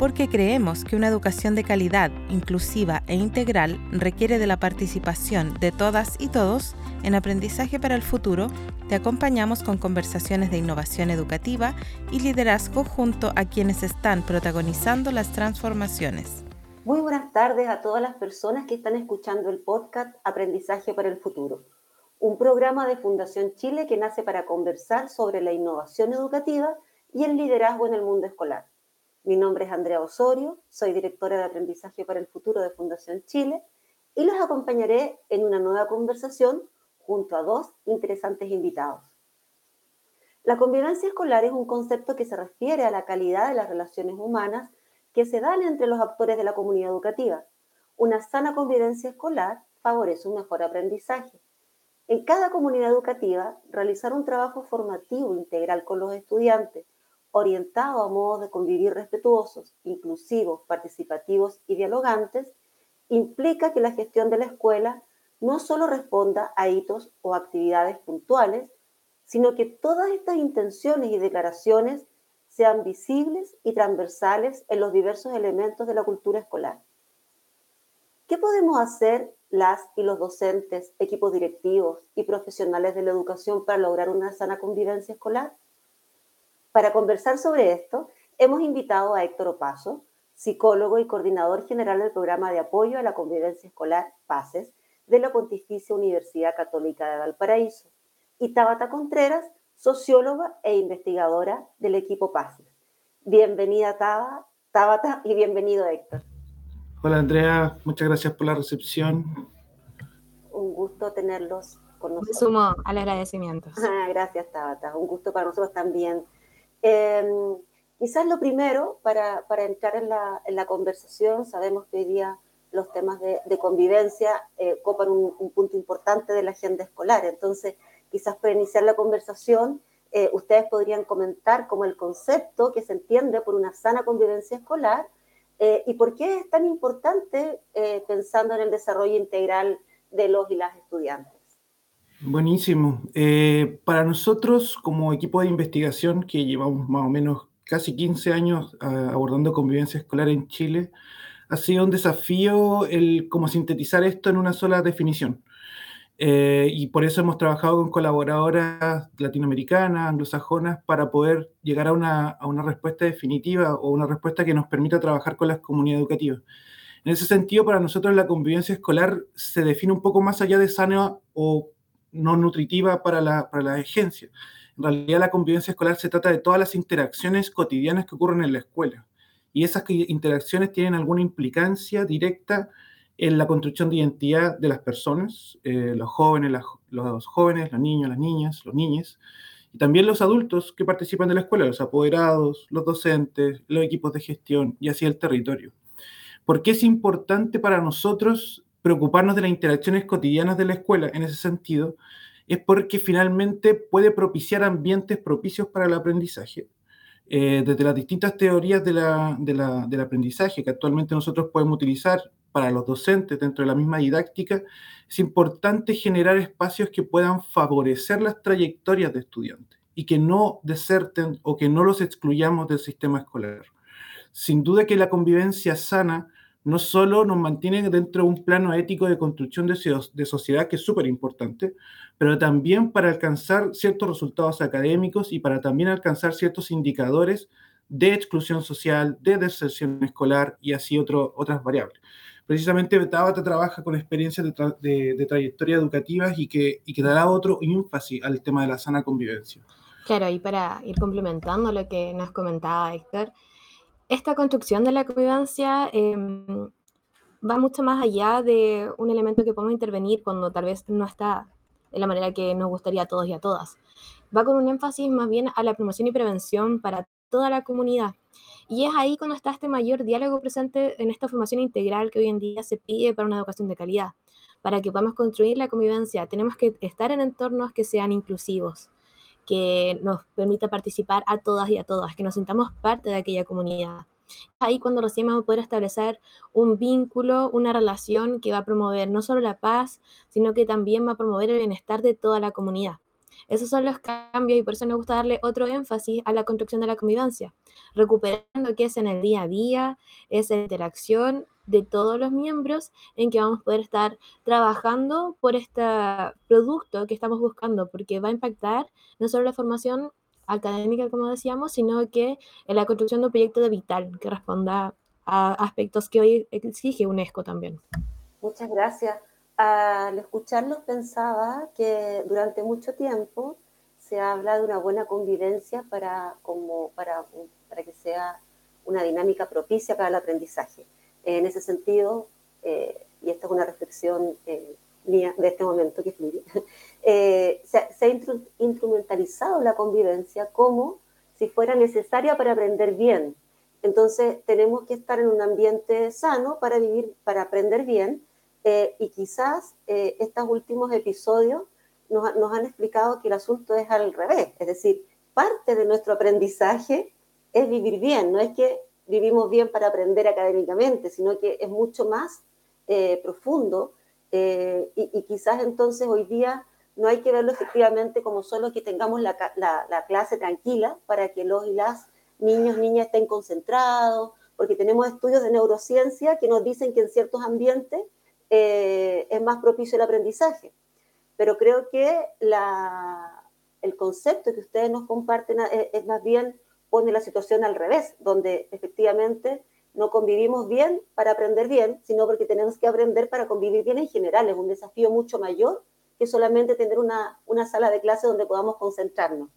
porque creemos que una educación de calidad, inclusiva e integral requiere de la participación de todas y todos en aprendizaje para el futuro, te acompañamos con conversaciones de innovación educativa y liderazgo junto a quienes están protagonizando las transformaciones. Muy buenas tardes a todas las personas que están escuchando el podcast Aprendizaje para el Futuro, un programa de Fundación Chile que nace para conversar sobre la innovación educativa y el liderazgo en el mundo escolar. Mi nombre es Andrea Osorio, soy directora de Aprendizaje para el Futuro de Fundación Chile y los acompañaré en una nueva conversación junto a dos interesantes invitados. La convivencia escolar es un concepto que se refiere a la calidad de las relaciones humanas que se dan entre los actores de la comunidad educativa. Una sana convivencia escolar favorece un mejor aprendizaje. En cada comunidad educativa, realizar un trabajo formativo integral con los estudiantes, orientado a modos de convivir respetuosos, inclusivos, participativos y dialogantes, implica que la gestión de la escuela no solo responda a hitos o actividades puntuales, sino que todas estas intenciones y declaraciones sean visibles y transversales en los diversos elementos de la cultura escolar. ¿Qué podemos hacer las y los docentes, equipos directivos y profesionales de la educación para lograr una sana convivencia escolar? Para conversar sobre esto, hemos invitado a Héctor Opaso, psicólogo y coordinador general del programa de apoyo a la convivencia escolar PACES de la Pontificia Universidad Católica de Valparaíso, y Tabata Contreras, socióloga e investigadora del equipo PACES. Bienvenida Tabata y bienvenido Héctor. Hola Andrea, muchas gracias por la recepción. Un gusto tenerlos con nosotros. sumo al agradecimiento. Ah, gracias Tabata, un gusto para nosotros también Em, quizás lo primero, para, entrar en la, conversación, sabemos que hoy día los temas de, convivencia eh, copan un, punto importante de la agenda escolar. Entonces, quizás para iniciar la conversación, eh, ustedes podrían comentar como el concepto que se entiende por una sana convivencia escolar eh, y por qué es tan importante pensando en el desarrollo integral de los y las estudiantes. Buenísimo. Eh, para nosotros, como equipo de investigación que llevamos más o menos casi 15 años ah, abordando convivencia escolar en Chile, ha sido un desafío el cómo sintetizar esto en una sola definición. Eh, y por eso hemos trabajado con colaboradoras latinoamericanas, anglosajonas, para poder llegar a una, a una respuesta definitiva o una respuesta que nos permita trabajar con las comunidades educativas. En ese sentido, para nosotros la convivencia escolar se define un poco más allá de sana o no nutritiva para la, para la agencia. En realidad la convivencia escolar se trata de todas las interacciones cotidianas que ocurren en la escuela. Y esas interacciones tienen alguna implicancia directa en la construcción de identidad de las personas, eh, los jóvenes, los jóvenes, los niños, las niñas, los niños, y también los adultos que participan de la escuela, los apoderados, los docentes, los equipos de gestión y así el territorio. ¿Por qué es importante para nosotros preocuparnos de las interacciones cotidianas de la escuela en ese sentido es porque finalmente puede propiciar ambientes propicios para el aprendizaje. Eh, desde las distintas teorías de la, del aprendizaje que actualmente nosotros podemos utilizar para los docentes dentro de la misma didáctica, es importante generar espacios que puedan favorecer las trayectorias de estudiantes y que no deserten o que no los excluyamos del sistema escolar. Sin duda que la convivencia sana no solo nos mantiene dentro de un plano ético de construcción de, sociedad, que es súper importante, pero también para alcanzar ciertos resultados académicos y para también alcanzar ciertos indicadores de exclusión social, de deserción escolar y así otras variables. Precisamente Tabata trabaja con experiencias de, trayectoria educativas y que, y que dará otro énfasis al tema de la sana convivencia. Claro, y para ir complementando lo que nos comentaba Héctor, esta construcción de la convivencia em, va mucho más allá de un elemento que podemos intervenir cuando tal vez no está de la manera que nos gustaría a todos y a todas. Va con un énfasis más bien a la promoción y prevención para toda la comunidad. Y es ahí cuando está este mayor diálogo presente en esta formación integral que hoy en día se pide para una educación de calidad. Para que podamos construir la convivencia, tenemos que estar en entornos que sean inclusivos, que nos permita participar a todas y a todas, que nos sintamos parte de aquella comunidad. Ahí cuando recién vamos a poder establecer un vínculo, una relación que va a promover no solo la paz, sino que también va a promover el bienestar de toda la comunidad. Esos son los cambios y por eso nos gusta darle otro énfasis a la construcción de la convivencia, recuperando que es en el día a día, esa interacción de todos los miembros en que vamos a poder estar trabajando por este producto que estamos buscando, porque va a impactar no solo la formación académica, como decíamos, sino que en la construcción de un proyecto de vital que responda a aspectos que hoy exige UNESCO también. Muchas gracias. Al escucharlos pensaba que durante mucho tiempo se habla de una buena convivencia para, como, para, para que sea una dinámica propicia para el aprendizaje. En ese sentido, eh, y esta es una reflexión eh, mía de este momento que fluye, eh, se, se, ha instrumentalizado la convivencia como si fuera necesaria para aprender bien. Entonces, tenemos que estar en un ambiente sano para vivir, para aprender bien, y quizás estos últimos episodios nos, nos han explicado que el asunto es al revés, es decir, parte de nuestro aprendizaje es vivir bien, no es que vivimos bien para aprender académicamente, sino que es mucho más eh, profundo eh, y, quizás entonces hoy día no hay que verlo efectivamente como solo que tengamos la, clase tranquila para que los y las niños, niñas estén concentrados, porque tenemos estudios de neurociencia que nos dicen que en ciertos ambientes eh, es más propicio el aprendizaje. Pero creo que el concepto que ustedes nos comparten es más bien pone la situación al revés, donde efectivamente no convivimos bien para aprender bien, sino porque tenemos que aprender para convivir bien en general. Es un desafío mucho mayor que solamente tener una, una sala de clase donde podamos concentrarnos.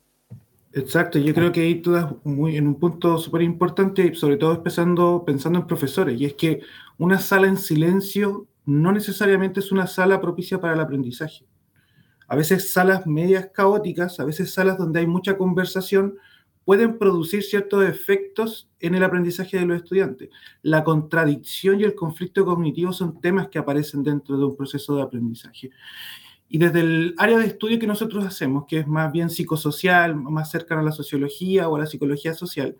Exacto, yo creo que ahí tú das muy, en un punto súper importante, sobre todo empezando, pensando en profesores, y es que una sala en silencio no necesariamente es una sala propicia para el aprendizaje. A veces salas medias caóticas, a veces salas donde hay mucha conversación, pueden producir ciertos efectos en el aprendizaje de los estudiantes. La contradicción y el conflicto cognitivo son temas que aparecen dentro de un proceso de aprendizaje. Y desde el área de estudio que nosotros hacemos, que es más bien psicosocial, más cercano a la sociología o a la psicología social,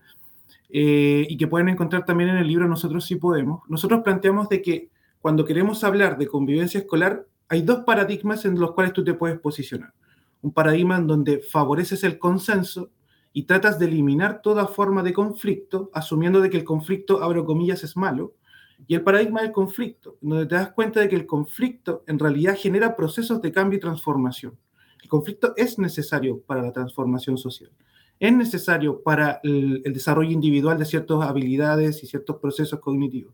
eh, y que pueden encontrar también en el libro Nosotros sí podemos, nosotros planteamos de que cuando queremos hablar de convivencia escolar, hay dos paradigmas en los cuales tú te puedes posicionar. Un paradigma en donde favoreces el consenso y tratas de eliminar toda forma de conflicto, asumiendo de que el conflicto, abro comillas, es malo, y el paradigma del conflicto, donde te das cuenta de que el conflicto en realidad genera procesos de cambio y transformación. El conflicto es necesario para la transformación social, es necesario para el, el desarrollo individual de ciertas habilidades y ciertos procesos cognitivos.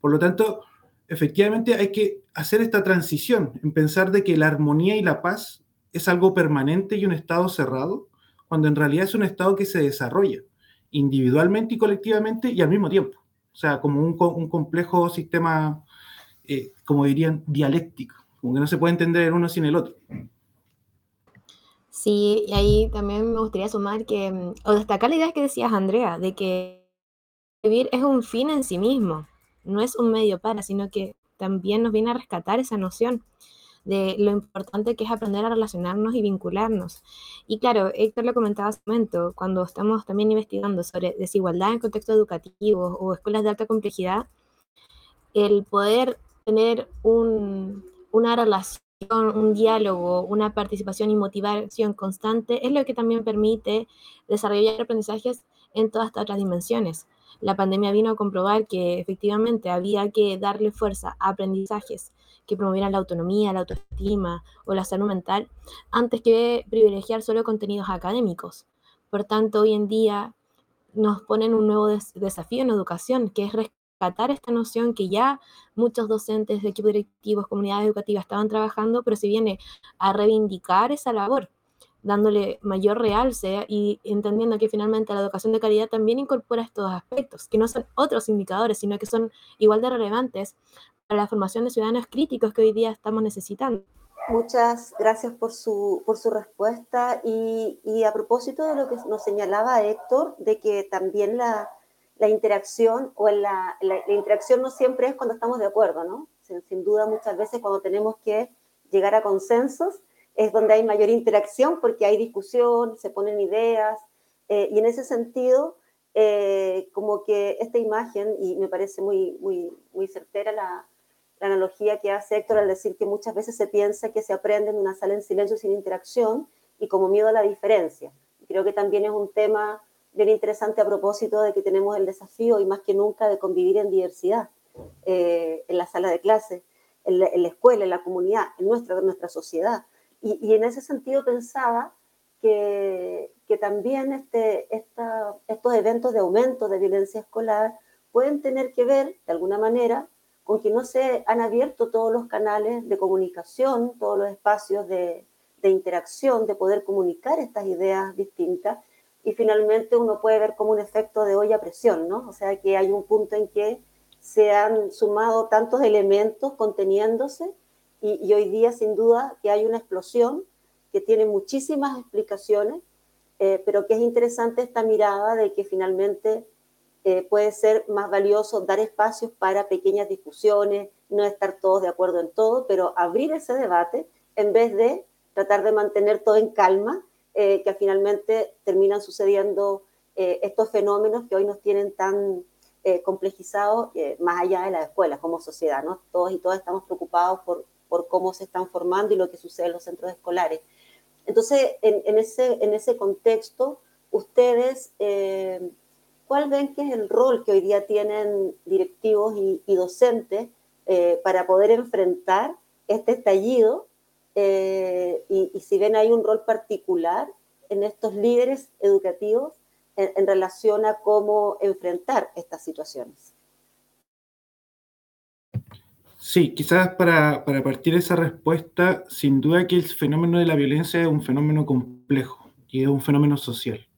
Por lo tanto, efectivamente hay que hacer esta transición en pensar de que la armonía y la paz es algo permanente y un estado cerrado, cuando en realidad es un estado que se desarrolla individualmente y colectivamente y al mismo tiempo. O sea, como un, un complejo sistema, eh, como dirían, dialéctico, como que no se puede entender el uno sin el otro. Sí, y ahí también me gustaría sumar que, mm, o destacar la idea que decías, Andrea, de que vivir es un fin en sí mismo, no es un medio para, sino que también nos viene a rescatar esa noción de lo importante que es aprender a relacionarnos y vincularnos. Y claro, Héctor lo comentaba hace un momento, cuando estamos también investigando sobre desigualdad en contexto educativo o escuelas de alta complejidad, el poder tener un, una relación, un diálogo, una participación y motivación constante es lo que también permite desarrollar aprendizajes en todas estas otras dimensiones. La pandemia vino a comprobar que efectivamente había que darle fuerza a aprendizajes que promovieran la autonomía, la autoestima o la salud mental, antes que privilegiar solo contenidos académicos. Por tanto, hoy en día nos ponen un nuevo desafío en educación, que es rescatar esta noción que ya muchos docentes, equipos directivos, comunidades educativas estaban trabajando, pero se viene a reivindicar esa labor, dándole mayor realce y entendiendo que finalmente la educación de calidad también incorpora estos aspectos, que no son otros indicadores, sino que son igual de relevantes la formación de ciudadanos críticos que hoy día estamos necesitando. Muchas gracias por su, por su respuesta y, y a propósito de lo que nos señalaba Héctor, de que también la, la interacción o la, la, interacción no siempre es cuando estamos de acuerdo, ¿no? Sin, sin, duda muchas veces cuando tenemos que llegar a consensos es donde hay mayor interacción porque hay discusión, se ponen ideas eh, y en ese sentido eh, como que esta imagen, y me parece muy, muy, muy certera la, la analogía que hace Héctor al decir que muchas veces se piensa que se aprende en una sala en silencio sin interacción y como miedo a la diferencia. Creo que también es un tema bien interesante a propósito de que tenemos el desafío y más que nunca de convivir en diversidad, eh, en la sala de clase, en la, escuela, en la comunidad, en nuestra, nuestra sociedad. Y, en ese sentido pensaba que, que también este, esta, estos eventos de aumento de violencia escolar pueden tener que ver, de alguna manera, con que no se han abierto todos los canales de comunicación, todos los espacios de, de interacción, de poder comunicar estas ideas distintas y finalmente uno puede ver como un efecto de olla a presión, ¿no? O sea que hay un punto en que se han sumado tantos elementos conteniéndose y, hoy día sin duda que hay una explosión que tiene muchísimas explicaciones, eh, pero que es interesante esta mirada de que finalmente eh, puede ser más valioso dar espacios para pequeñas discusiones, no estar todos de acuerdo en todo, pero abrir ese debate en vez de tratar de mantener todo en calma, eh, que finalmente terminan sucediendo eh, estos fenómenos que hoy nos tienen tan eh, complejizados más allá de las escuelas como sociedad, ¿no? Todos y todas estamos preocupados por, por cómo se están formando y lo que sucede en los centros escolares. Entonces, en, ese, en ese contexto, ustedes, ¿cuál ven que es el rol que hoy día tienen directivos y, docentes para poder enfrentar este estallido eh, y, si ven hay un rol particular en estos líderes educativos en, relación a cómo enfrentar estas situaciones. Sí, quizás para, para partir esa respuesta, sin duda que el fenómeno de la violencia es un fenómeno complejo y es un fenómeno social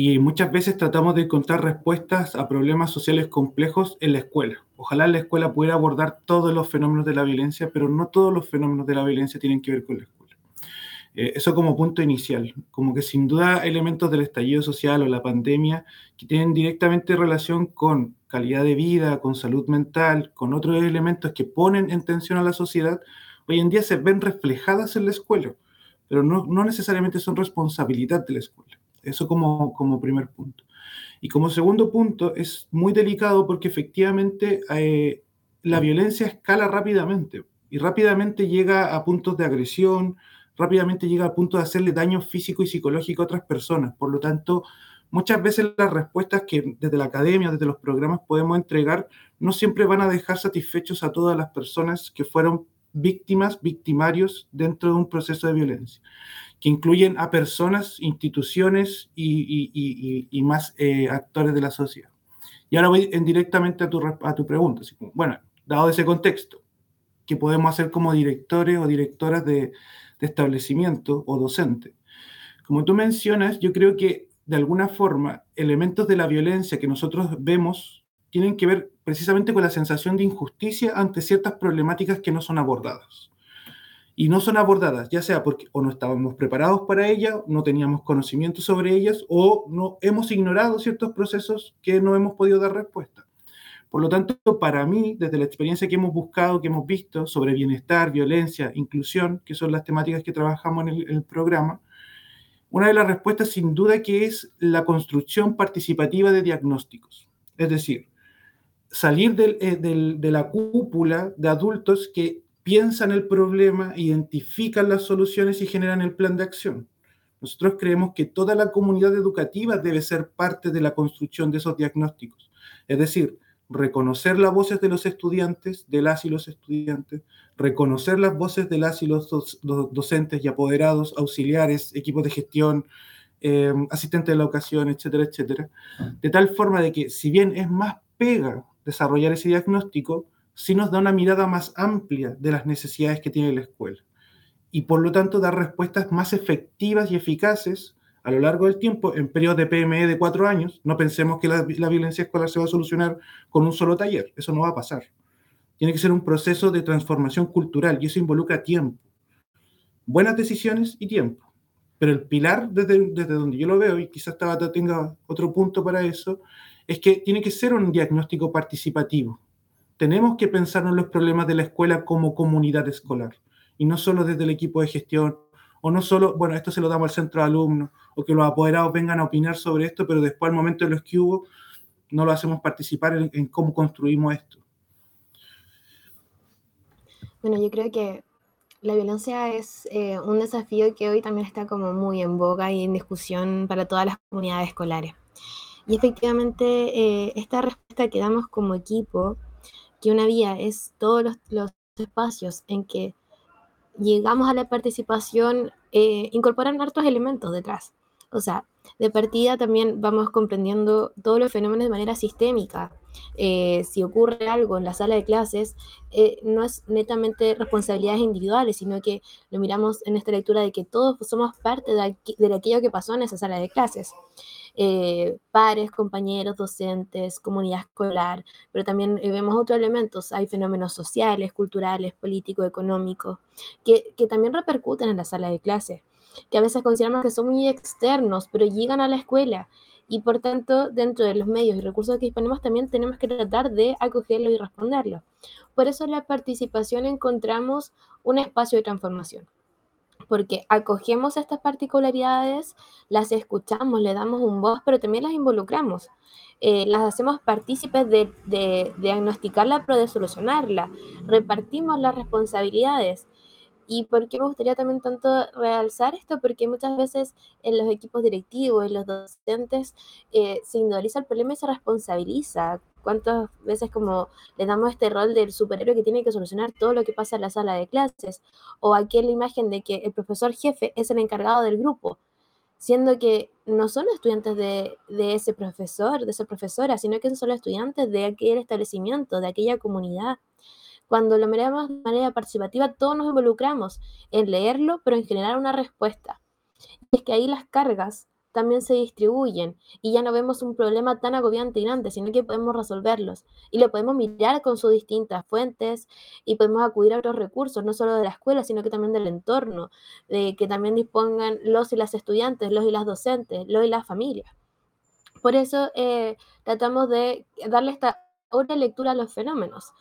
y muchas veces tratamos de encontrar respuestas a problemas sociales complejos en la escuela. Ojalá la escuela pudiera abordar todos los fenómenos de la violencia, pero no todos los fenómenos de la violencia tienen que ver con la escuela. Eh, eso como punto inicial, como que sin duda elementos del estallido social o la pandemia que tienen directamente relación con calidad de vida, con salud mental, con otros elementos que ponen en tensión a la sociedad, hoy en día se ven reflejadas en la escuela, pero no, no necesariamente son responsabilidad de la escuela. Eso como, como primer punto. Y como segundo punto, es muy delicado porque efectivamente eh, la violencia escala rápidamente y rápidamente llega a puntos de agresión, rápidamente llega a puntos de hacerle daño físico y psicológico a otras personas. Por lo tanto, muchas veces las respuestas que desde la academia, desde los programas podemos entregar, no siempre van a dejar satisfechos a todas las personas que fueron víctimas, victimarios dentro de un proceso de violencia que incluyen a personas, instituciones y, más eh, actores de la sociedad. Y ahora voy en directamente a tu, a tu pregunta. bueno, dado ese contexto, ¿qué podemos hacer como directores o directoras de, de establecimiento o docentes? Como tú mencionas, yo creo que de alguna forma elementos de la violencia que nosotros vemos tienen que ver precisamente con la sensación de injusticia ante ciertas problemáticas que no son abordadas y no son abordadas, ya sea porque o no estábamos preparados para ellas, no teníamos conocimiento sobre ellas, o no hemos ignorado ciertos procesos que no hemos podido dar respuesta. Por lo tanto, para mí, desde la experiencia que hemos buscado, que hemos visto sobre bienestar, violencia, inclusión, que son las temáticas que trabajamos en el, programa, una de las respuestas sin duda que es la construcción participativa de diagnósticos. Es decir, salir eh, de la cúpula de adultos que piensan el problema, identifican las soluciones y generan el plan de acción. Nosotros creemos que toda la comunidad educativa debe ser parte de la construcción de esos diagnósticos. Es decir, reconocer las voces de los estudiantes, de las y los estudiantes, reconocer las voces de las y los, docentes y apoderados, auxiliares, equipos de gestión, eh, asistentes de la educación, etcétera, etcétera, de tal forma de que si bien es más pega desarrollar ese diagnóstico, sí nos da una mirada más amplia de las necesidades que tiene la escuela y por lo tanto dar respuestas más efectivas y eficaces a lo largo del tiempo en periodos de PME de cuatro años. No pensemos que la, violencia escolar se va a solucionar con un solo taller, eso no va a pasar. Tiene que ser un proceso de transformación cultural y eso involucra tiempo, buenas decisiones y tiempo. Pero el pilar desde, desde donde yo lo veo, y quizás Tabata tenga otro punto para eso, es que tiene que ser un diagnóstico participativo tenemos que pensar en los problemas de la escuela como comunidad escolar y no solo desde el equipo de gestión o no solo, bueno, esto se lo damos al centro de alumnos o que los apoderados vengan a opinar sobre esto, pero después al momento de los que hubo no lo hacemos participar en, cómo construimos esto. Bueno, yo creo que la violencia es eh, un desafío que hoy también está como muy en boga y en discusión para todas las comunidades escolares. Y efectivamente, eh, esta respuesta que damos como equipo, que una vía es todos los, espacios en que llegamos a la participación, eh, incorporan hartos elementos detrás. O sea, de partida también vamos comprendiendo todos los fenómenos de manera sistémica. Eh, si ocurre algo en la sala de clases, eh, no es netamente responsabilidades individuales, sino que lo miramos en esta lectura de que todos somos parte de, de aquello que pasó en esa sala de clases. Eh, pares, compañeros, docentes, comunidad escolar, pero también eh, vemos otros elementos, hay fenómenos sociales, culturales, políticos, económicos, que, que también repercuten en la sala de clase, que a veces consideramos que son muy externos, pero llegan a la escuela y por tanto dentro de los medios y recursos que disponemos también tenemos que tratar de acogerlo y responderlo. Por eso en la participación encontramos un espacio de transformación porque acogemos estas particularidades, las escuchamos, le damos un voz, pero también las involucramos. Eh, las hacemos partícipes de, de, diagnosticarla, pero de solucionarla. Repartimos las responsabilidades. ¿Y por qué me gustaría también tanto realzar esto? Porque muchas veces en los equipos directivos, en los docentes, eh, se individualiza el problema y se responsabiliza cuántas veces como le damos este rol del superhéroe que tiene que solucionar todo lo que pasa en la sala de clases, o aquí la imagen de que el profesor jefe es el encargado del grupo, siendo que no son estudiantes de, de ese profesor, de esa profesora, sino que son estudiantes de aquel establecimiento, de aquella comunidad. Cuando lo miramos de manera participativa, todos nos involucramos en leerlo, pero en generar una respuesta. Y es que ahí las cargas también se distribuyen y ya no vemos un problema tan agobiante y grande, sino que podemos resolverlos y lo podemos mirar con sus distintas fuentes y podemos acudir a otros recursos, no solo de la escuela, sino que también del entorno, de que también dispongan los y las estudiantes, los y las docentes, los y las familias. Por eso eh, tratamos de darle esta otra lectura a los fenómenos,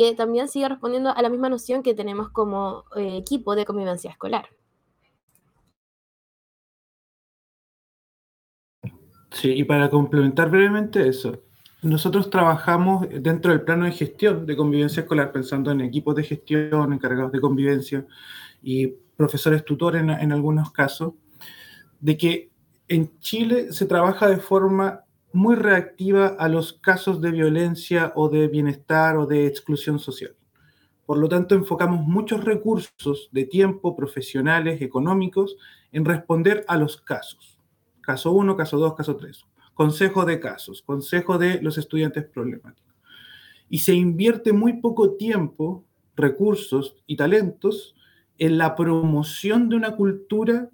que también sigue respondiendo a la misma noción que tenemos como eh, equipo de convivencia escolar. Sí, y para complementar brevemente eso, nosotros trabajamos dentro del plano de gestión de convivencia escolar, pensando en equipos de gestión, encargados de convivencia y profesores tutores en, en algunos casos, de que en Chile se trabaja de forma muy reactiva a los casos de violencia o de bienestar o de exclusión social. Por lo tanto, enfocamos muchos recursos de tiempo, profesionales, económicos, en responder a los casos caso 1, caso 2, caso 3. Consejo de casos, consejo de los estudiantes problemáticos. Y se invierte muy poco tiempo, recursos y talentos en la promoción de una cultura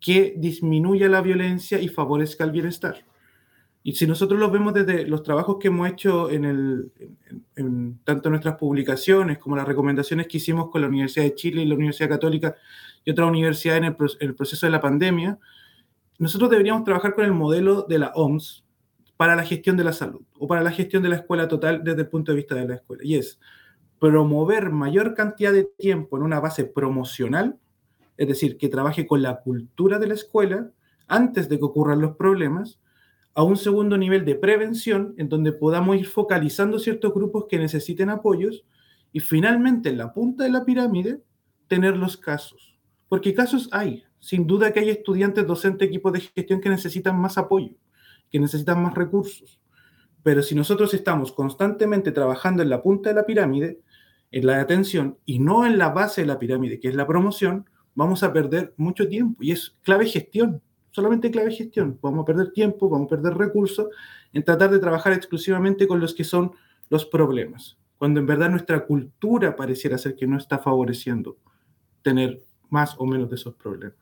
que disminuya la violencia y favorezca el bienestar. Y si nosotros lo vemos desde los trabajos que hemos hecho en, el, en, tanto nuestras publicaciones como las recomendaciones que hicimos con la Universidad de Chile y la Universidad Católica y otra universidad en el, en el proceso de la pandemia, nosotros deberíamos trabajar con el modelo de la OMS para la gestión de la salud o para la gestión de la escuela total desde el punto de vista de la escuela. Y es promover mayor cantidad de tiempo en una base promocional, es decir, que trabaje con la cultura de la escuela antes de que ocurran los problemas, a un segundo nivel de prevención, en donde podamos ir focalizando ciertos grupos que necesiten apoyos, y finalmente en la punta de la pirámide, tener los casos. Porque casos hay, sin duda que hay estudiantes, docentes, equipos de gestión que necesitan más apoyo, que necesitan más recursos. Pero si nosotros estamos constantemente trabajando en la punta de la pirámide, en la atención, y no en la base de la pirámide, que es la promoción, vamos a perder mucho tiempo. Y es clave gestión, solamente clave gestión. Vamos a perder tiempo, vamos a perder recursos en tratar de trabajar exclusivamente con los que son los problemas, cuando en verdad nuestra cultura pareciera ser que no está favoreciendo tener más o menos de esos problemas.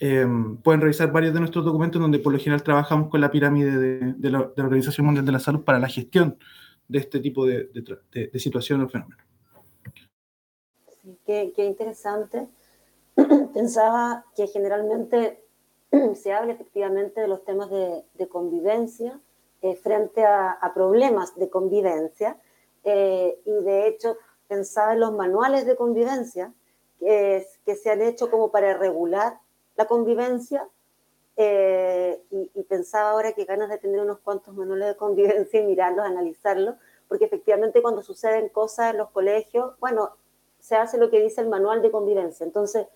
Em, pueden revisar varios de nuestros documentos donde por lo general trabajamos con la pirámide de, la, Organización Mundial de la Salud para la gestión de este tipo de, de situaciones o fenómenos. Sí, qué, qué, interesante. Pensaba que generalmente se habla efectivamente de los temas de, convivencia eh, frente a, problemas de convivencia eh, y de hecho pensaba en los manuales de convivencia que, se han hecho como para regular la convivencia. Eh, y, pensaba ahora que ganas de tener unos cuantos manuales de convivencia y mirarlos, analizarlos, porque efectivamente cuando suceden cosas en los colegios, bueno, se hace lo que dice el manual de convivencia. Entonces,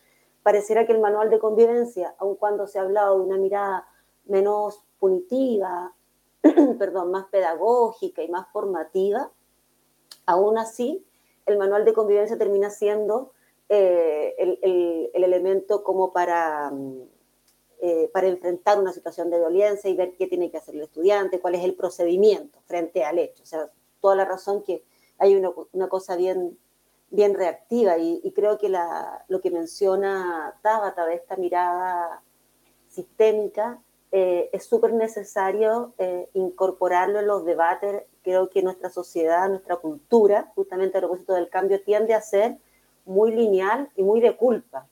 pareciera que el manual de convivencia, aun cuando se ha hablado de una mirada menos punitiva, perdón, más pedagógica y más formativa, aún así el manual de convivencia termina siendo eh, el, elemento como para, mm, eh, para enfrentar una situación de violencia y ver qué tiene que hacer el estudiante, cuál es el procedimiento frente al hecho. O sea, toda la razón que hay una, cosa bien, bien reactiva y, creo que lo que menciona Tabata de esta mirada sistémica eh, es súper necesario incorporarlo en los debates. Creo que nuestra sociedad, nuestra cultura, justamente a propósito del cambio, tiende a ser muy lineal y muy de culpa.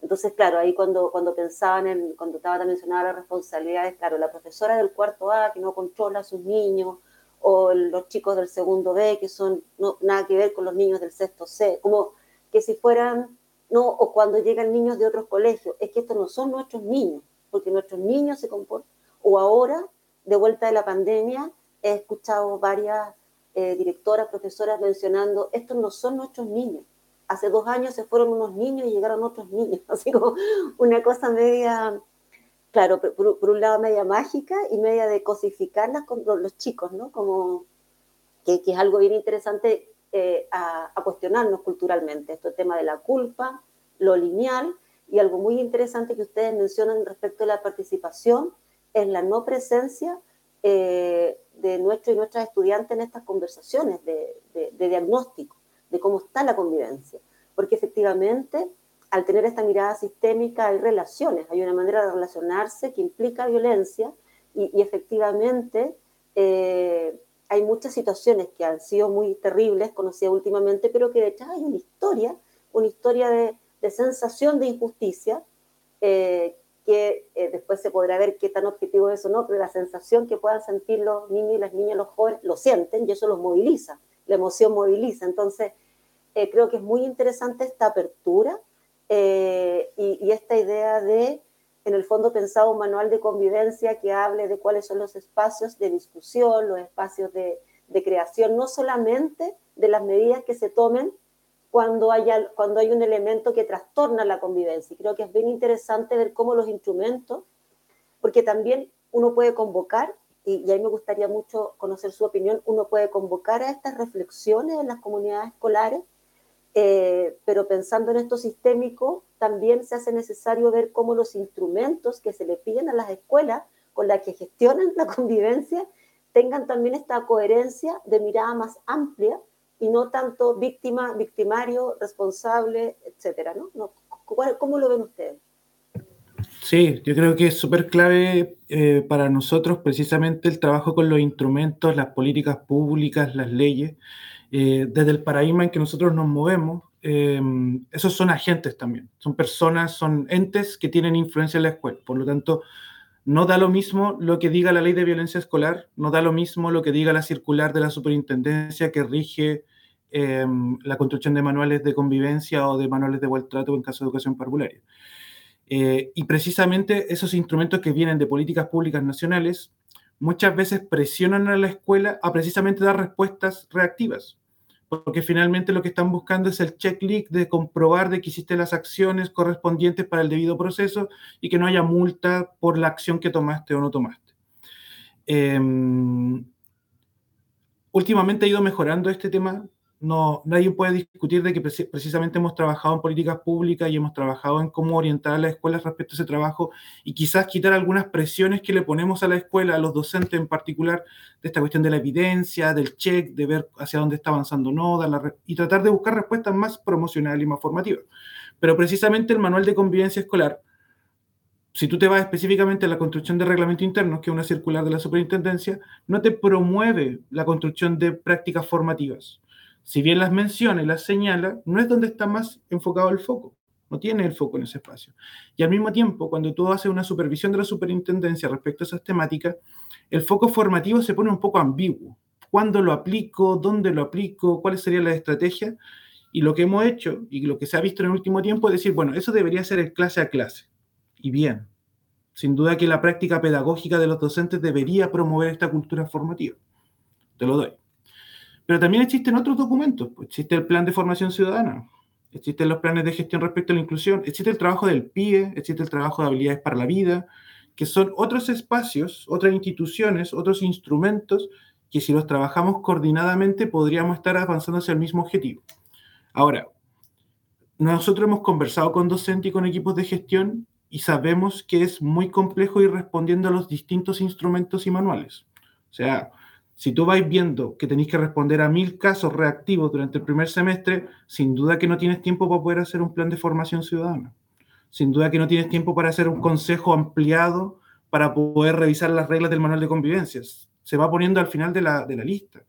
Entonces, claro, ahí cuando, cuando pensaban en, cuando estaba mencionada las responsabilidades, claro, la profesora del cuarto A que no controla a sus niños, o los chicos del segundo B que son no, nada que ver con los niños del sexto C, como que si fueran, no, o cuando llegan niños de otros colegios, es que estos no son nuestros niños, porque nuestros niños se comportan, o ahora, de vuelta de la pandemia, he escuchado varias eh, directoras, profesoras mencionando, estos no son nuestros niños, hace dos años se fueron unos niños y llegaron otros niños, así como una cosa media, claro, por, un lado media mágica y media de cosificarlas con los chicos, ¿no? Como que, es algo bien interesante eh, a, cuestionarnos culturalmente, este tema de la culpa, lo lineal y algo muy interesante que ustedes mencionan respecto a la participación es la no presencia eh, de nuestros y nuestras estudiantes en estas conversaciones de diagnóstico de cómo está la convivencia, porque efectivamente al tener esta mirada sistémica hay relaciones, hay una manera de relacionarse que implica violencia y, efectivamente eh, hay muchas situaciones que han sido muy terribles, conocidas últimamente, pero que de hecho hay una historia, una historia de, sensación de injusticia, eh, que eh, después se podrá ver qué tan objetivo es eso no, pero la sensación que puedan sentir los niños y las niñas, los jóvenes, lo sienten y eso los moviliza la emoción moviliza. Entonces, eh, creo que es muy interesante esta apertura eh, y, esta idea de, en el fondo, pensar un manual de convivencia que hable de cuáles son los espacios de discusión, los espacios de, creación, no solamente de las medidas que se tomen cuando, haya, cuando hay un elemento que trastorna la convivencia. Y creo que es bien interesante ver cómo los instrumentos, porque también uno puede convocar y, ahí me gustaría mucho conocer su opinión, uno puede convocar a estas reflexiones en las comunidades escolares, eh, pero pensando en esto sistémico, también se hace necesario ver cómo los instrumentos que se le piden a las escuelas con las que gestionan la convivencia tengan también esta coherencia de mirada más amplia y no tanto víctima, victimario, responsable, etcétera, ¿no? ¿Cómo lo ven ustedes? Sí, yo creo que es súper clave eh, para nosotros precisamente el trabajo con los instrumentos, las políticas públicas, las leyes, eh, desde el paradigma en que nosotros nos movemos. Eh, esos son agentes también, son personas, son entes que tienen influencia en la escuela. Por lo tanto, no da lo mismo lo que diga la ley de violencia escolar, no da lo mismo lo que diga la circular de la superintendencia que rige la construcción de manuales de convivencia o de manuales de buen trato en caso de educación parvularia. Eh, y precisamente esos instrumentos que vienen de políticas públicas nacionales muchas veces presionan a la escuela a precisamente dar respuestas reactivas, porque finalmente lo que están buscando es el checklist de comprobar de que hiciste las acciones correspondientes para el debido proceso y que no haya multa por la acción que tomaste o no tomaste. Em, últimamente ha ido mejorando este tema no, nadie puede discutir de que precisamente hemos trabajado en políticas públicas y hemos trabajado en cómo orientar a las escuelas respecto a ese trabajo y quizás quitar algunas presiones que le ponemos a la escuela, a los docentes en particular, de esta cuestión de la evidencia, del check, de ver hacia dónde está avanzando no, y tratar de buscar respuestas más promocionales y más formativas. Pero precisamente el manual de convivencia escolar, si tú te vas específicamente a la construcción de reglamento interno, que es una circular de la superintendencia, no te promueve la construcción de prácticas formativas si bien las menciona y las señala, no es donde está más enfocado el foco. No tiene el foco en ese espacio. Y al mismo tiempo, cuando tú haces una supervisión de la superintendencia respecto a esas temáticas, el foco formativo se pone un poco ambiguo. ¿Cuándo lo aplico? ¿Dónde lo aplico? ¿Cuáles serían las estrategias? Y lo que hemos hecho y lo que se ha visto en el último tiempo es decir, bueno, eso debería ser el clase a clase. Y bien, sin duda que la práctica pedagógica de los docentes debería promover esta cultura formativa. Te lo doy. Pero también existen otros documentos. Pues existe el Plan de Formación Ciudadana, existen los planes de gestión respecto a la inclusión, existe el trabajo del PIE, existe el trabajo de habilidades para la vida, que son otros espacios, otras instituciones, otros instrumentos que si los trabajamos coordinadamente podríamos estar avanzando hacia el mismo objetivo. Ahora, nosotros hemos conversado con docentes y con equipos de gestión y sabemos que es muy complejo ir respondiendo a los distintos instrumentos y manuales. O sea, si tú vais viendo que tenéis que responder a mil casos reactivos durante el primer semestre, sin duda que no tienes tiempo para poder hacer un plan de formación ciudadana. Sin duda que no tienes tiempo para hacer un consejo ampliado para poder revisar las reglas del manual de convivencias. Se va poniendo al final de la, de la lista.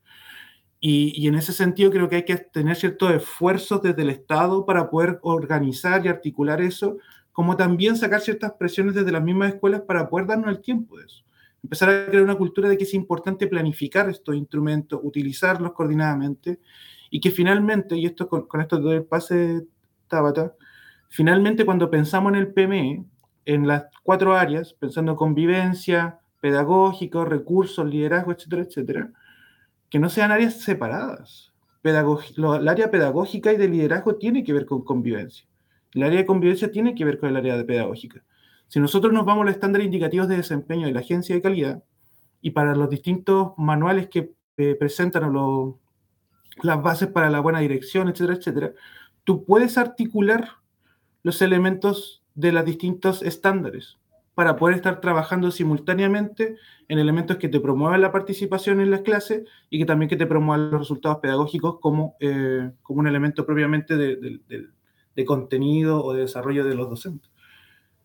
Y, y, en ese sentido creo que hay que tener ciertos esfuerzos desde el Estado para poder organizar y articular eso, como también sacar ciertas presiones desde las mismas escuelas para poder darnos el tiempo de eso empezar a crear una cultura de que es importante planificar estos instrumentos, utilizarlos coordinadamente y que finalmente, y esto con, esto te doy el pase, Tabata, finalmente cuando pensamos en el PME, en las cuatro áreas, pensando convivencia, pedagógico, recursos, liderazgo, etcétera, etcétera, que no sean áreas separadas. el área pedagógica y de liderazgo tiene que ver con convivencia. El área de convivencia tiene que ver con el área de pedagógica. Si nosotros nos vamos a los estándares indicativos de desempeño de la agencia de calidad y para los distintos manuales que eh, presentan las bases para la buena dirección, etcétera, etcétera, tú puedes articular los elementos de los distintos estándares para poder estar trabajando simultáneamente en elementos que te promuevan la participación en las clases y que también que te promuevan los resultados pedagógicos como, eh, como un elemento propiamente de contenido o de desarrollo de los docentes.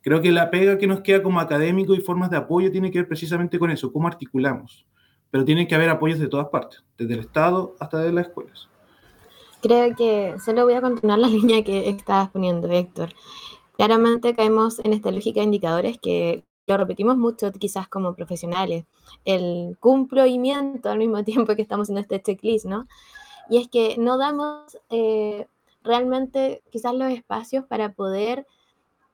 Creo que la pega que nos queda como académico y formas de apoyo tiene que ver precisamente con eso, cómo articulamos. Pero tiene que haber apoyos de todas partes, desde el Estado hasta de las escuelas. Creo que solo voy a continuar la línea que estabas poniendo, Héctor. Claramente caemos en esta lógica de indicadores que lo repetimos mucho quizás como profesionales, el cumplimiento al mismo tiempo que estamos en este checklist, ¿no? Y es que no damos eh, realmente quizás los espacios para poder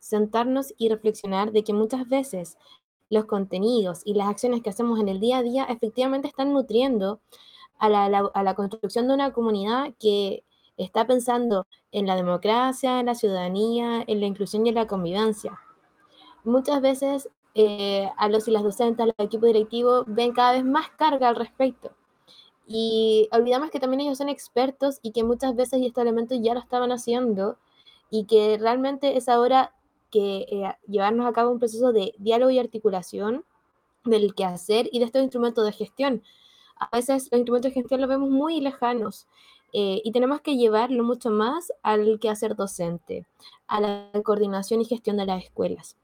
sentarnos y reflexionar de que muchas veces los contenidos y las acciones que hacemos en el día a día efectivamente están nutriendo a la, construcción de una comunidad que está pensando en la democracia, en la ciudadanía, en la inclusión y en la convivencia. Muchas veces eh, a los y las docentes, al equipo directivo, ven cada vez más carga al respecto. Y olvidamos que también ellos son expertos y que muchas veces estos elementos ya lo estaban haciendo y que realmente es ahora que eh, llevarnos a cabo un proceso de diálogo y articulación del quehacer y de estos instrumentos de gestión. A veces los instrumentos de gestión los vemos muy lejanos eh, y tenemos que llevarlo mucho más al quehacer docente, a la coordinación y gestión de las escuelas.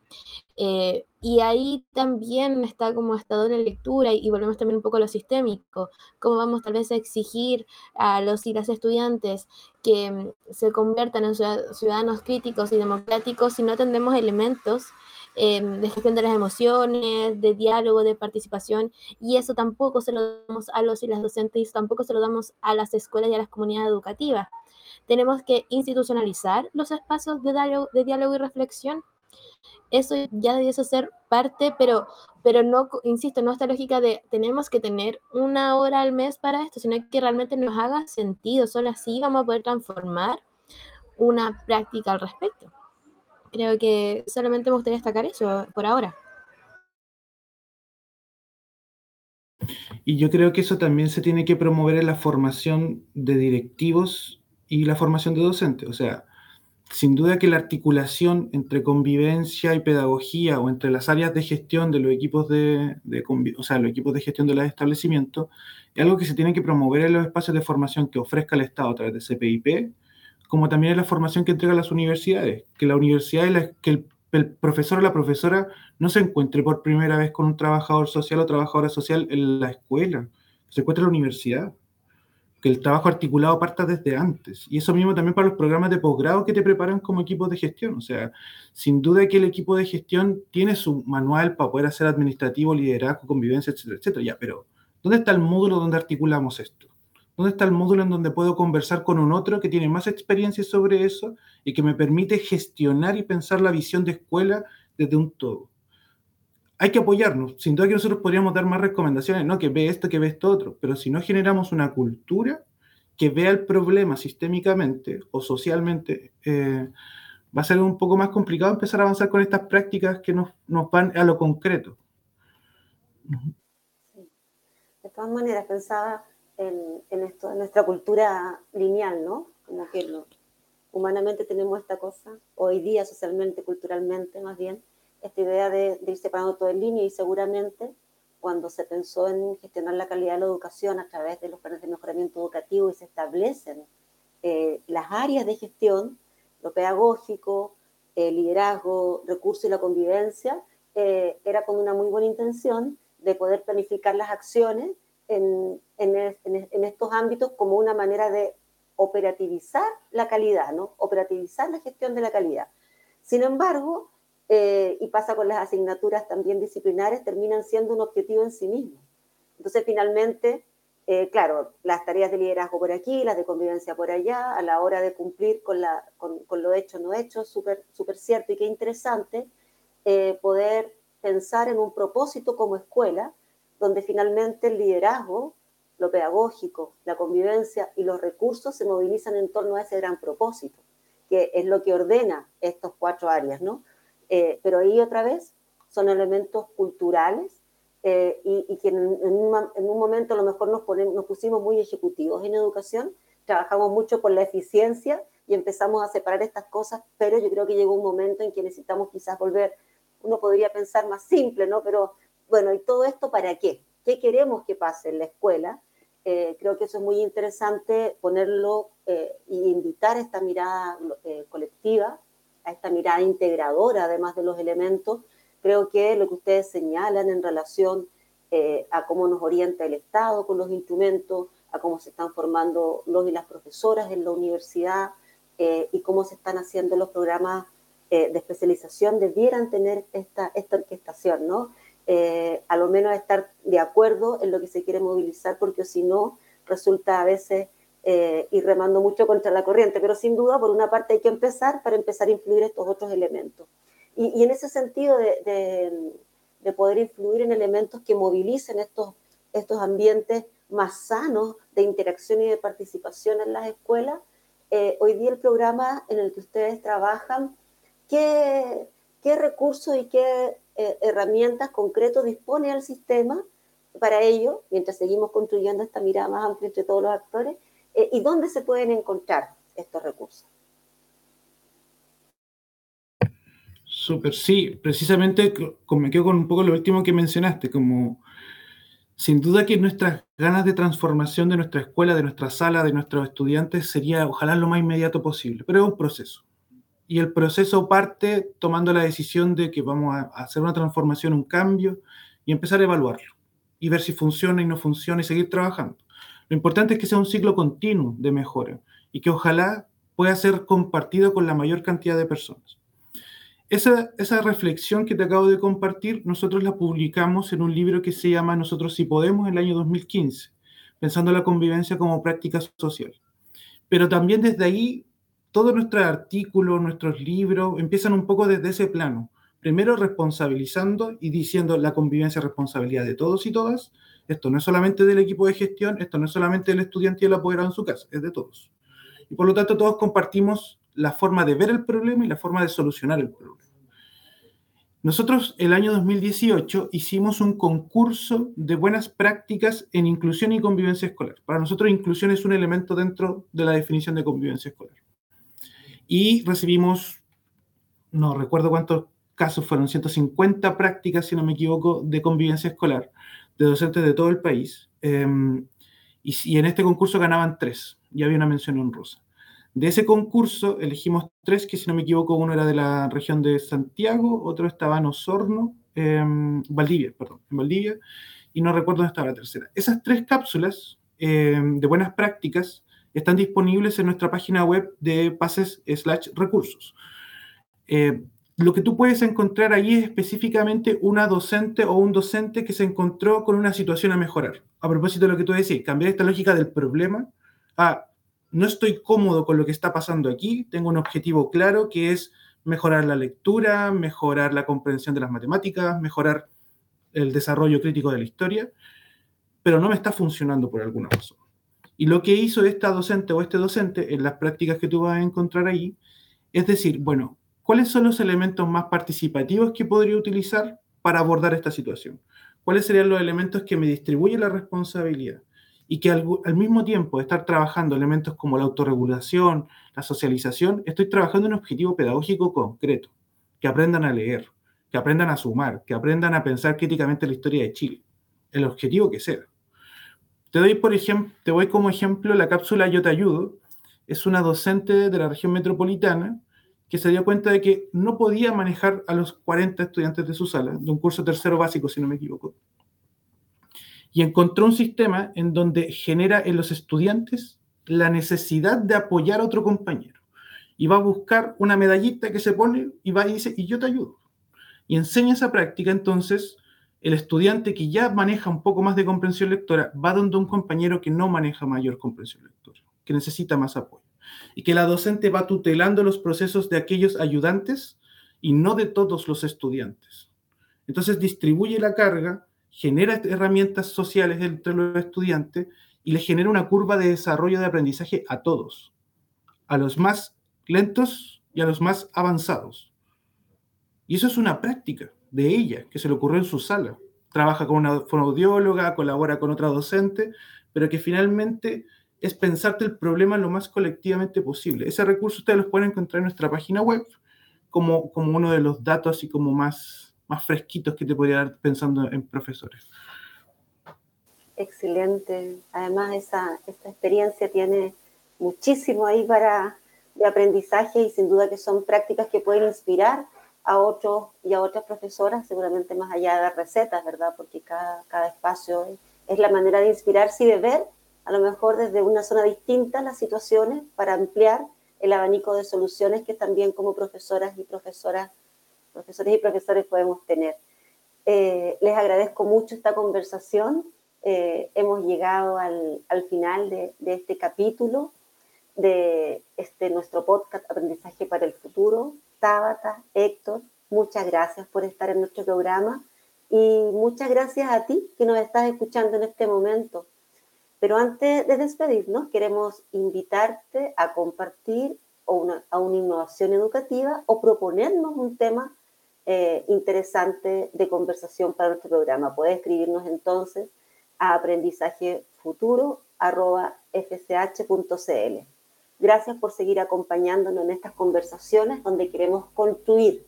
Eh, y ahí también está como esta doble lectura y, volvemos también un poco a lo sistémico, cómo vamos tal vez a exigir a los y las estudiantes que mm, se conviertan en ciudadanos críticos y democráticos si no atendemos elementos eh, de gestión de las emociones, de diálogo, de participación, y eso tampoco se lo damos a los y las docentes, tampoco se lo damos a las escuelas y a las comunidades educativas. Tenemos que institucionalizar los espacios de diálogo, de diálogo y reflexión eso ya debiese ser parte, pero, pero no, insisto, no esta lógica de tenemos que tener una hora al mes para esto, sino que realmente nos haga sentido, solo así vamos a poder transformar una práctica al respecto. Creo que solamente me gustaría destacar eso por ahora. Y yo creo que eso también se tiene que promover en la formación de directivos y la formación de docentes. O sea, sin duda que la articulación entre convivencia y pedagogía o entre las áreas de gestión de los equipos de, o sea, los equipos de gestión de los establecimientos es algo que se tiene que promover en los espacios de formación que ofrezca el Estado a través de CPIP, como también en la formación que entrega las universidades, que la universidad que el, el profesor o la profesora no se encuentre por primera vez con un trabajador social o trabajadora social en la escuela, se encuentre en la universidad que el trabajo articulado parta desde antes. Y eso mismo también para los programas de posgrado que te preparan como equipo de gestión. O sea, sin duda que el equipo de gestión tiene su manual para poder hacer administrativo, liderazgo, convivencia, etcétera, etcétera. Ya, pero ¿dónde está el módulo donde articulamos esto? ¿Dónde está el módulo en donde puedo conversar con un otro que tiene más experiencia sobre eso y que me permite gestionar y pensar la visión de escuela desde un todo? Hay que apoyarnos. Sin duda que nosotros podríamos dar más recomendaciones, ¿no? Que ve esto, que ve esto otro. Pero si no generamos una cultura que vea el problema sistémicamente o socialmente, eh, va a ser un poco más complicado empezar a avanzar con estas prácticas que nos, nos van a lo concreto. De todas maneras, pensaba en, nuestra cultura lineal, ¿no? Como que humanamente tenemos esta cosa, hoy día socialmente, culturalmente más bien, esta idea de, ir separando todo en línea y seguramente cuando se pensó en gestionar la calidad de la educación a través de los planes de mejoramiento educativo y se establecen eh, las áreas de gestión, lo pedagógico, el liderazgo, recursos y la convivencia, eh, era con una muy buena intención de poder planificar las acciones en, en, estos ámbitos como una manera de operativizar la calidad, ¿no? Operativizar la gestión de la calidad. Sin embargo, eh, y pasa con las asignaturas también disciplinares, terminan siendo un objetivo en sí mismo. Entonces, finalmente, eh, claro, las tareas de liderazgo por aquí, las de convivencia por allá, a la hora de cumplir con, la, con, lo hecho, no hecho, súper super cierto y qué interesante eh, poder pensar en un propósito como escuela, donde finalmente el liderazgo, lo pedagógico, la convivencia y los recursos se movilizan en torno a ese gran propósito, que es lo que ordena estos cuatro áreas, ¿no? Eh, pero ahí otra vez son elementos culturales eh, y, que en, un, momento a lo mejor nos, nos pusimos muy ejecutivos en educación, trabajamos mucho por la eficiencia y empezamos a separar estas cosas, pero yo creo que llegó un momento en que necesitamos quizás volver, uno podría pensar más simple, ¿no? Pero bueno, ¿y todo esto para qué? ¿Qué queremos que pase en la escuela? Eh, creo que eso es muy interesante ponerlo e invitar a esta mirada colectiva a esta mirada integradora, además de los elementos, creo que lo que ustedes señalan en relación eh, a cómo nos orienta el Estado con los instrumentos, a cómo se están formando los y las profesoras en la universidad eh, y cómo se están haciendo los programas eh, de especialización, debieran tener esta, esta orquestación, ¿no? a lo menos estar de acuerdo en lo que se quiere movilizar, porque si no, resulta a veces eh, y remando mucho contra la corriente, pero sin duda por una parte hay que empezar para empezar a influir estos otros elementos. Y, en ese sentido de, de, poder influir en elementos que movilicen estos, estos ambientes más sanos de interacción y de participación en las escuelas, eh, hoy día el programa en el que ustedes trabajan, ¿qué, qué recursos y qué eh, herramientas concretos dispone el sistema para ello, mientras seguimos construyendo esta mirada más amplia entre todos los actores, eh, y dónde se pueden encontrar estos recursos. Súper, sí, precisamente me quedo con un poco lo último que mencionaste, como sin duda que nuestras ganas de transformación de nuestra escuela, de nuestra sala, de nuestros estudiantes sería ojalá lo más inmediato posible, pero es un proceso. Y el proceso parte tomando la decisión de que vamos a hacer una transformación, un cambio y empezar a evaluarlo y ver si funciona y no funciona y seguir trabajando. Lo importante es que sea un ciclo continuo de mejora y que ojalá pueda ser compartido con la mayor cantidad de personas. Esa, reflexión que te acabo de compartir, nosotros la publicamos en un libro que se llama Nosotros si podemos en el año 2015, pensando la convivencia como práctica social. Pero también desde ahí, todos nuestros artículos, nuestros libros empiezan un poco desde ese plano. Primero responsabilizando y diciendo la convivencia es responsabilidad de todos y todas, esto no es solamente del equipo de gestión, esto no es solamente del estudiante y el apoderado en su casa, es de todos. Y por lo tanto todos compartimos la forma de ver el problema y la forma de solucionar el problema. Nosotros el año 2018 hicimos un concurso de buenas prácticas en inclusión y convivencia escolar. Para nosotros inclusión es un elemento dentro de la definición de convivencia escolar. Y recibimos, no recuerdo cuántos casos fueron, 150 prácticas, si no me equivoco, de convivencia escolar de docentes de todo el país. Em, y, en este concurso ganaban tres, y había una mención honrosa. De ese concurso elegimos tres, que si no me equivoco, uno era de la región de Santiago, otro estaba en Osorno, em, Valdivia, perdón, en Valdivia, y no recuerdo dónde estaba la tercera. Esas tres cápsulas em, de buenas prácticas están disponibles en nuestra página web de pases slash recursos. Eh, lo que tú puedes encontrar ahí es específicamente una docente o un docente que se encontró con una situación a mejorar. A propósito de lo que tú decís, cambiar esta lógica del problema a no estoy cómodo con lo que está pasando aquí, tengo un objetivo claro que es mejorar la lectura, mejorar la comprensión de las matemáticas, mejorar el desarrollo crítico de la historia, pero no me está funcionando por alguna razón. Y lo que hizo esta docente o este docente en las prácticas que tú vas a encontrar ahí, es decir, bueno, ¿cuáles son los elementos más participativos que podría utilizar para abordar esta situación? ¿Cuáles serían los elementos que me distribuyen la responsabilidad? Y que al, mismo tiempo de estar trabajando elementos como la autorregulación, la socialización, estoy trabajando en un objetivo pedagógico concreto, que aprendan a leer, que aprendan a sumar, que aprendan a pensar críticamente la historia de Chile, el objetivo que sea. Te doy, por ejemplo, te voy como ejemplo la cápsula Yo te ayudo. Es una docente de la región metropolitana que se dio cuenta de que no podía manejar a los 40 estudiantes de su sala, de un curso tercero básico, si no me equivoco. Y encontró un sistema en donde genera en los estudiantes la necesidad de apoyar a otro compañero. Y va a buscar una medallita que se pone y va y dice, y yo te ayudo. Y enseña esa práctica entonces el estudiante que ya maneja un poco más de comprensión lectora va donde un compañero que no maneja mayor comprensión lectora, que necesita más apoyo. Y que la docente va tutelando los procesos de aquellos ayudantes y no de todos los estudiantes. Entonces distribuye la carga, genera herramientas sociales entre los estudiantes y le genera una curva de desarrollo de aprendizaje a todos, a los más lentos y a los más avanzados. Y eso es una práctica de ella, que se le ocurrió en su sala. Trabaja con una fonoaudióloga, colabora con otra docente, pero que finalmente es pensarte el problema lo más colectivamente posible. Ese recurso ustedes los pueden encontrar en nuestra página web como, como uno de los datos así como más, más fresquitos que te podría dar pensando en profesores. Excelente. Además, esa, esta experiencia tiene muchísimo ahí para de aprendizaje y sin duda que son prácticas que pueden inspirar a otros y a otras profesoras, seguramente más allá de recetas, ¿verdad? Porque cada, cada espacio es, la manera de inspirarse y de ver, a lo mejor desde una zona distinta, las situaciones para ampliar el abanico de soluciones que también como profesoras y profesoras, profesores y profesores podemos tener. Eh, les agradezco mucho esta conversación. Eh, hemos llegado al, al final de, de, este capítulo de este, nuestro podcast Aprendizaje para el Futuro. Tabata, Héctor, muchas gracias por estar en nuestro programa y muchas gracias a ti que nos estás escuchando en este momento. Pero antes de despedirnos, queremos invitarte a compartir una, a una innovación educativa o proponernos un tema eh, interesante de conversación para nuestro programa. Puedes escribirnos entonces a aprendizajefuturo.fch.cl. Gracias por seguir acompañándonos en estas conversaciones donde queremos construir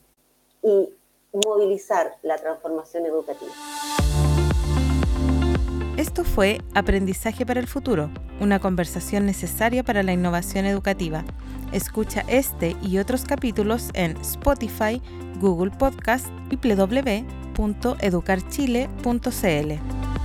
y movilizar la transformación educativa. Esto fue Aprendizaje para el Futuro, una conversación necesaria para la innovación educativa. Escucha este y otros capítulos en Spotify, Google Podcast y www.educarchile.cl.